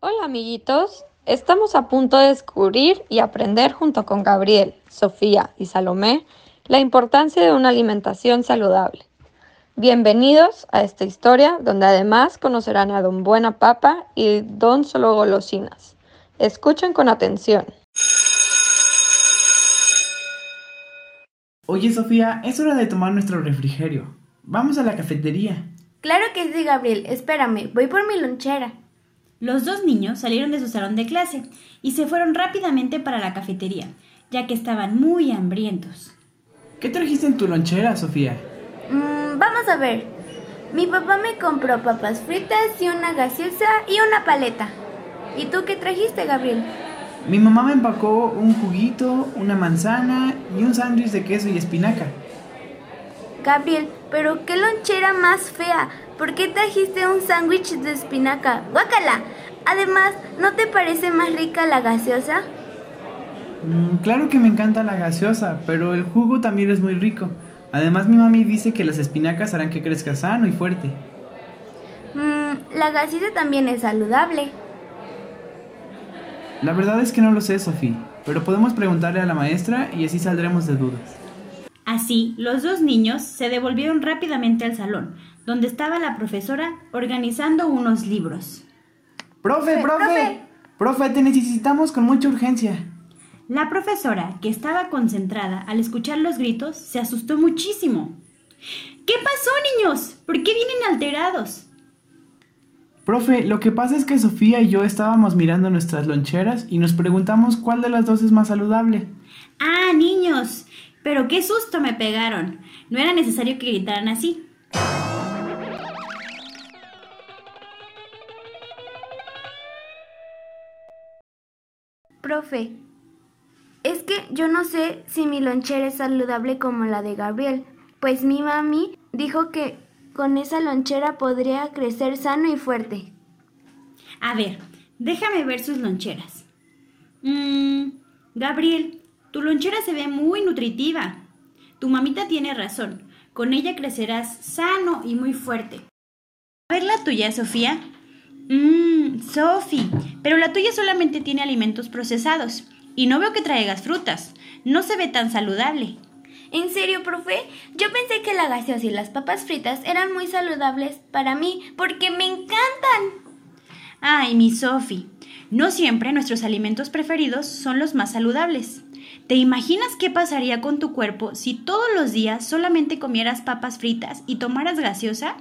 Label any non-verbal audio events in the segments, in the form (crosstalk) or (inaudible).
Hola amiguitos, estamos a punto de descubrir y aprender junto con Gabriel, Sofía y Salomé la importancia de una alimentación saludable. Bienvenidos a esta historia donde además conocerán a Don Buena Papa y Don Solo Golosinas. Escuchen con atención. Oye Sofía, es hora de tomar nuestro refrigerio. Vamos a la cafetería. Claro que sí, Gabriel. Espérame, voy por mi lonchera. Los dos niños salieron de su salón de clase y se fueron rápidamente para la cafetería, ya que estaban muy hambrientos. ¿Qué trajiste en tu lonchera, Sofía? Mm, vamos a ver. Mi papá me compró papas fritas y una gaseosa y una paleta. ¿Y tú qué trajiste, Gabriel? Mi mamá me empacó un juguito, una manzana y un sándwich de queso y espinaca. Gabriel, pero qué lonchera más fea. ¿Por qué trajiste un sándwich de espinaca? ¡Guácala! Además, ¿no te parece más rica la gaseosa? Mm, claro que me encanta la gaseosa, pero el jugo también es muy rico. Además, mi mami dice que las espinacas harán que crezca sano y fuerte. Mmm, la gaseosa también es saludable. La verdad es que no lo sé, Sofía, pero podemos preguntarle a la maestra y así saldremos de dudas. Así, los dos niños se devolvieron rápidamente al salón, donde estaba la profesora organizando unos libros. ¡Profe, profe! ¡Profe, te necesitamos con mucha urgencia! La profesora, que estaba concentrada al escuchar los gritos, se asustó muchísimo. ¿Qué pasó, niños? ¿Por qué vienen alterados? Profe, lo que pasa es que Sofía y yo estábamos mirando nuestras loncheras y nos preguntamos cuál de las dos es más saludable. Ah, niños, pero qué susto me pegaron. No era necesario que gritaran así. Es que yo no sé si mi lonchera es saludable como la de Gabriel, pues mi mami dijo que con esa lonchera podría crecer sano y fuerte. A ver, déjame ver sus loncheras. Mmm, Gabriel, tu lonchera se ve muy nutritiva. Tu mamita tiene razón. Con ella crecerás sano y muy fuerte. A ver la tuya, Sofía. Mmm, Sofi, pero la tuya solamente tiene alimentos procesados. Y no veo que traigas frutas. No se ve tan saludable. ¿En serio, profe? Yo pensé que la gaseosa y las papas fritas eran muy saludables para mí porque me encantan. Ay, mi Sofi, no siempre nuestros alimentos preferidos son los más saludables. ¿Te imaginas qué pasaría con tu cuerpo si todos los días solamente comieras papas fritas y tomaras gaseosa?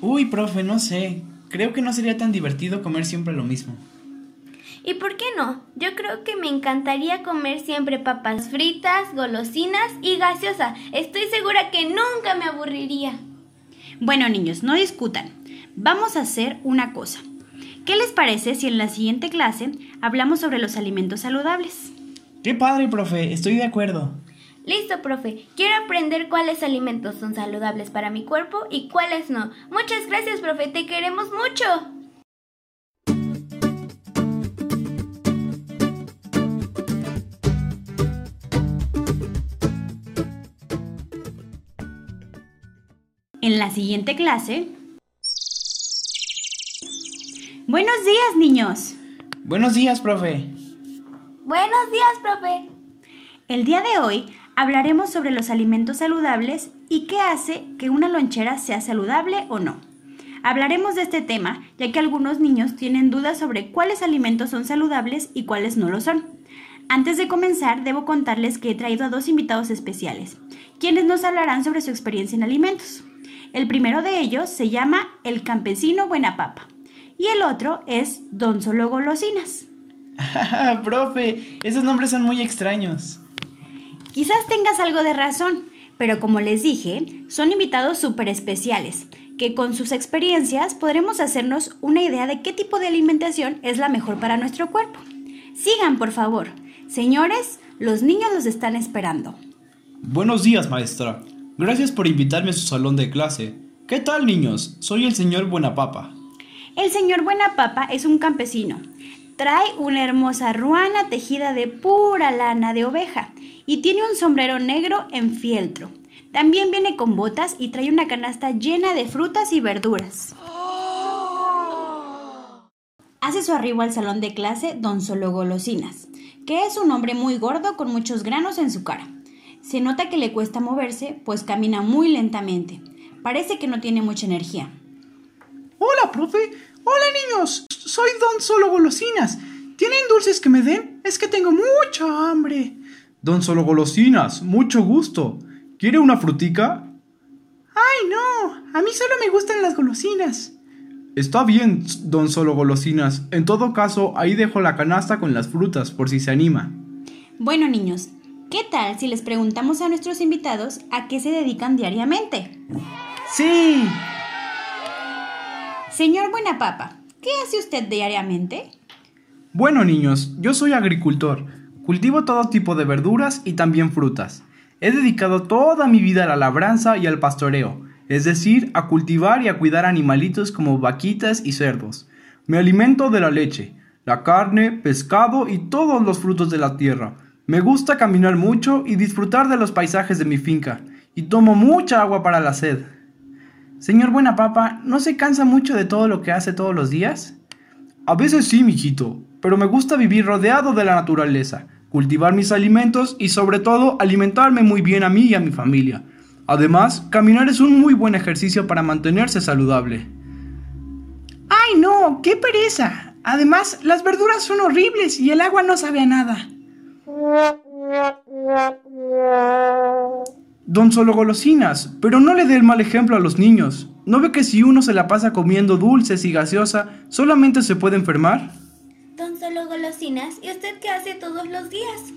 Uy, profe, no sé. Creo que no sería tan divertido comer siempre lo mismo. ¿Y por qué no? Yo creo que me encantaría comer siempre papas fritas, golosinas y gaseosa. Estoy segura que nunca me aburriría. Bueno, niños, no discutan. Vamos a hacer una cosa. ¿Qué les parece si en la siguiente clase hablamos sobre los alimentos saludables? ¡Qué padre, profe! Estoy de acuerdo. Listo, profe. Quiero aprender cuáles alimentos son saludables para mi cuerpo y cuáles no. Muchas gracias, profe. Te queremos mucho. En la siguiente clase... Buenos días, niños. Buenos días, profe. Buenos días, profe. El día de hoy hablaremos sobre los alimentos saludables y qué hace que una lonchera sea saludable o no. Hablaremos de este tema ya que algunos niños tienen dudas sobre cuáles alimentos son saludables y cuáles no lo son. Antes de comenzar, debo contarles que he traído a dos invitados especiales, quienes nos hablarán sobre su experiencia en alimentos. El primero de ellos se llama El Campesino Buena Papa y el otro es Don Solo Golosinas. (laughs) Profe, esos nombres son muy extraños. Quizás tengas algo de razón, pero como les dije, son invitados súper especiales, que con sus experiencias podremos hacernos una idea de qué tipo de alimentación es la mejor para nuestro cuerpo. Sigan, por favor. Señores, los niños los están esperando. Buenos días, maestra. Gracias por invitarme a su salón de clase. ¿Qué tal, niños? Soy el señor Buenapapa. El señor Buenapapa es un campesino. Trae una hermosa ruana tejida de pura lana de oveja y tiene un sombrero negro en fieltro. También viene con botas y trae una canasta llena de frutas y verduras. hace su arribo al salón de clase don Solo Golosinas, que es un hombre muy gordo con muchos granos en su cara. Se nota que le cuesta moverse, pues camina muy lentamente. Parece que no tiene mucha energía. Hola, profe. Hola, niños. Soy Don Solo Golosinas. ¿Tienen dulces que me den? Es que tengo mucha hambre. Don Solo Golosinas, mucho gusto. ¿Quiere una frutica? Ay, no. A mí solo me gustan las golosinas. Está bien, don Solo Golosinas. En todo caso, ahí dejo la canasta con las frutas, por si se anima. Bueno, niños, ¿qué tal si les preguntamos a nuestros invitados a qué se dedican diariamente? Sí. Señor Buenapapa, ¿qué hace usted diariamente? Bueno, niños, yo soy agricultor. Cultivo todo tipo de verduras y también frutas. He dedicado toda mi vida a la labranza y al pastoreo, es decir, a cultivar y a cuidar animalitos como vaquitas y cerdos. Me alimento de la leche, la carne, pescado y todos los frutos de la tierra. Me gusta caminar mucho y disfrutar de los paisajes de mi finca, y tomo mucha agua para la sed. Señor Buena Papa, ¿no se cansa mucho de todo lo que hace todos los días? A veces sí, mijito, pero me gusta vivir rodeado de la naturaleza, cultivar mis alimentos y sobre todo alimentarme muy bien a mí y a mi familia. Además, caminar es un muy buen ejercicio para mantenerse saludable. ¡Ay no! ¡Qué pereza! Además, las verduras son horribles y el agua no sabe a nada. Don Solo Golosinas, pero no le dé el mal ejemplo a los niños. ¿No ve que si uno se la pasa comiendo dulces y gaseosa, solamente se puede enfermar? Don Solo Golosinas, ¿y usted qué hace todos los días?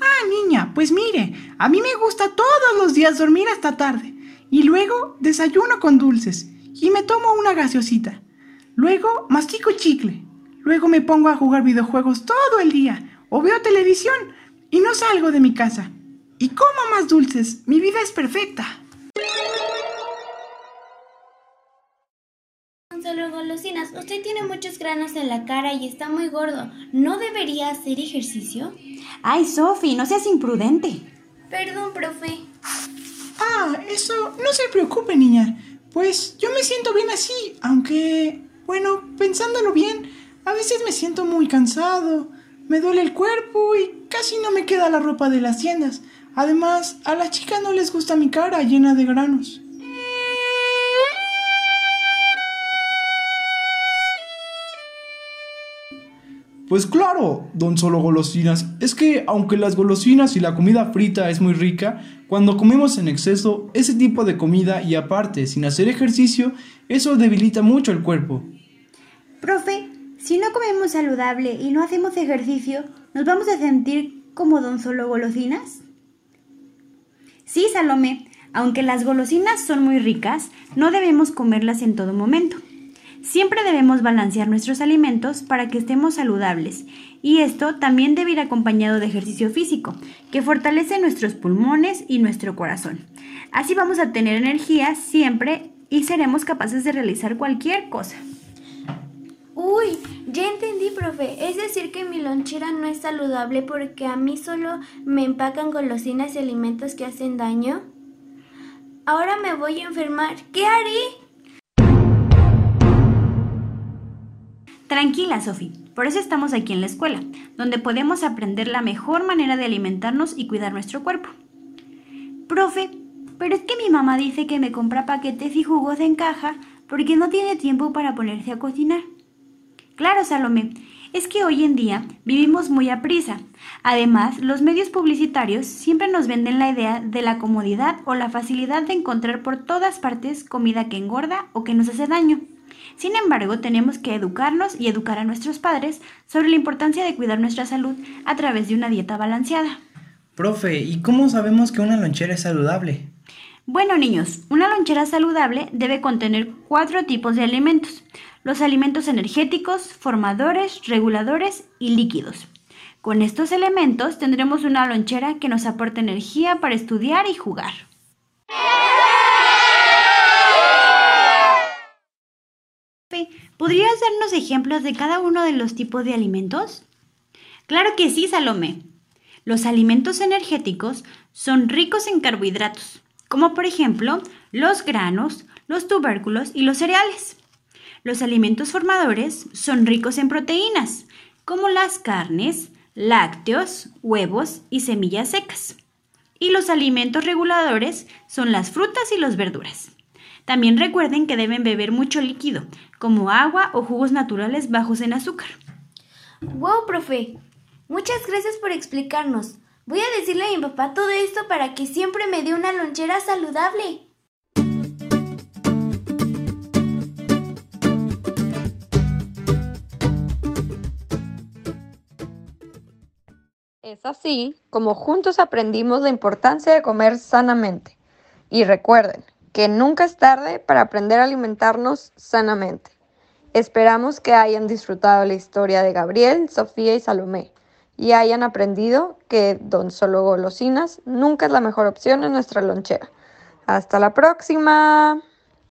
Ah, niña, pues mire, a mí me gusta todos los días dormir hasta tarde. Y luego desayuno con dulces. Y me tomo una gaseosita. Luego mastico chicle. Luego me pongo a jugar videojuegos todo el día. O veo televisión. Y no salgo de mi casa. Y como más dulces. Mi vida es perfecta. Solo Golosinas, usted tiene muchos granos en la cara y está muy gordo. ¿No debería hacer ejercicio? Ay, Sophie, no seas imprudente. Perdón, profe. Ah, eso, no se preocupe, niña. Pues yo me siento bien así, aunque, bueno, pensándolo bien, a veces me siento muy cansado, me duele el cuerpo y casi no me queda la ropa de las tiendas. Además, a las chicas no les gusta mi cara llena de granos. Pues claro, don Solo Golosinas, es que aunque las golosinas y la comida frita es muy rica, cuando comemos en exceso, ese tipo de comida y aparte sin hacer ejercicio, eso debilita mucho el cuerpo. Profe, si no comemos saludable y no hacemos ejercicio, ¿nos vamos a sentir como don Solo Golosinas? Sí, Salomé, aunque las golosinas son muy ricas, no debemos comerlas en todo momento. Siempre debemos balancear nuestros alimentos para que estemos saludables y esto también debe ir acompañado de ejercicio físico, que fortalece nuestros pulmones y nuestro corazón. Así vamos a tener energía siempre y seremos capaces de realizar cualquier cosa. Uy, ya entendí, profe. Es decir, que mi lonchera no es saludable porque a mí solo me empacan golosinas y alimentos que hacen daño. Ahora me voy a enfermar. ¿Qué haré? Tranquila, Sofi. Por eso estamos aquí en la escuela, donde podemos aprender la mejor manera de alimentarnos y cuidar nuestro cuerpo. Profe, pero es que mi mamá dice que me compra paquetes y jugos en caja porque no tiene tiempo para ponerse a cocinar. Claro, Salomé, es que hoy en día vivimos muy a prisa. Además, los medios publicitarios siempre nos venden la idea de la comodidad o la facilidad de encontrar por todas partes comida que engorda o que nos hace daño. Sin embargo, tenemos que educarnos y educar a nuestros padres sobre la importancia de cuidar nuestra salud a través de una dieta balanceada. Profe, ¿y cómo sabemos que una lonchera es saludable? Bueno, niños, una lonchera saludable debe contener cuatro tipos de alimentos. Los alimentos energéticos, formadores, reguladores y líquidos. Con estos elementos tendremos una lonchera que nos aporte energía para estudiar y jugar. ¿Podrías darnos ejemplos de cada uno de los tipos de alimentos? Claro que sí, Salomé. Los alimentos energéticos son ricos en carbohidratos, como por ejemplo los granos, los tubérculos y los cereales. Los alimentos formadores son ricos en proteínas, como las carnes, lácteos, huevos y semillas secas. Y los alimentos reguladores son las frutas y las verduras. También recuerden que deben beber mucho líquido, como agua o jugos naturales bajos en azúcar. ¡Wow, profe! Muchas gracias por explicarnos. Voy a decirle a mi papá todo esto para que siempre me dé una lonchera saludable. Es así como juntos aprendimos la importancia de comer sanamente. Y recuerden que nunca es tarde para aprender a alimentarnos sanamente. Esperamos que hayan disfrutado la historia de Gabriel, Sofía y Salomé y hayan aprendido que Don Solo Golosinas nunca es la mejor opción en nuestra lonchera. Hasta la próxima.